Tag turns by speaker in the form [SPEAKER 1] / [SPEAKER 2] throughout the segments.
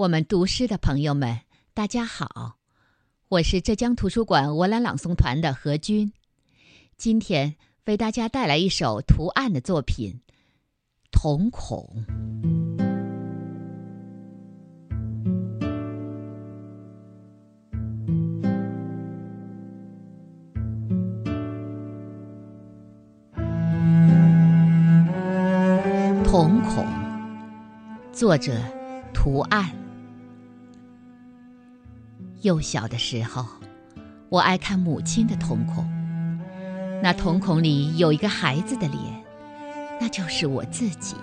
[SPEAKER 1] 我们读诗的朋友们，大家好，我是浙江图书馆我兰朗诵团的何军，今天为大家带来一首图案的作品《瞳孔》。瞳孔，作者图案。幼小的时候，我爱看母亲的瞳孔。那瞳孔里有一个孩子的脸，那就是我自己。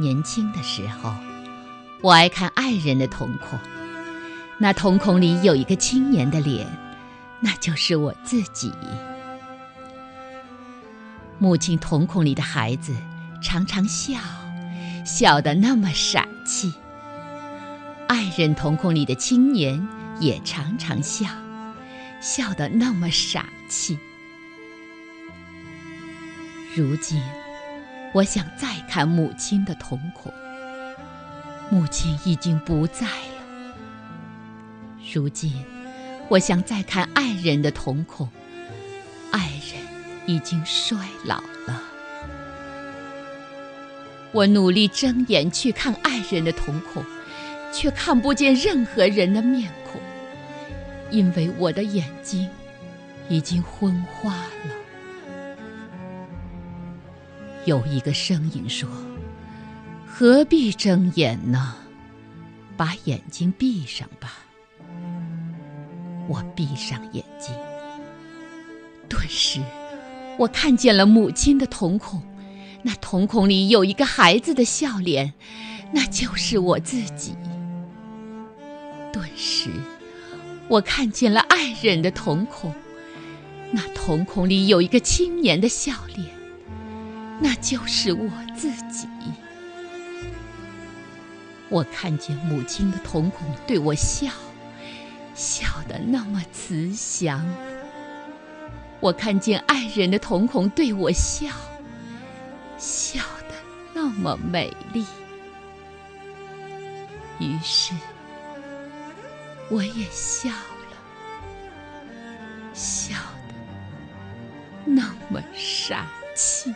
[SPEAKER 1] 年轻的时候，我爱看爱人的瞳孔。那瞳孔里有一个青年的脸，那就是我自己。母亲瞳孔里的孩子常常笑，笑得那么傻气。任瞳孔里的青年也常常笑，笑得那么傻气。如今，我想再看母亲的瞳孔，母亲已经不在了。如今，我想再看爱人的瞳孔，爱人已经衰老了。我努力睁眼去看爱人的瞳孔。却看不见任何人的面孔，因为我的眼睛已经昏花了。有一个声音说：“何必睁眼呢？把眼睛闭上吧。”我闭上眼睛，顿时我看见了母亲的瞳孔，那瞳孔里有一个孩子的笑脸，那就是我自己。时，我看见了爱人的瞳孔，那瞳孔里有一个青年的笑脸，那就是我自己。我看见母亲的瞳孔对我笑，笑得那么慈祥；我看见爱人的瞳孔对我笑，笑得那么美丽。于是。我也笑了，笑得那么傻气。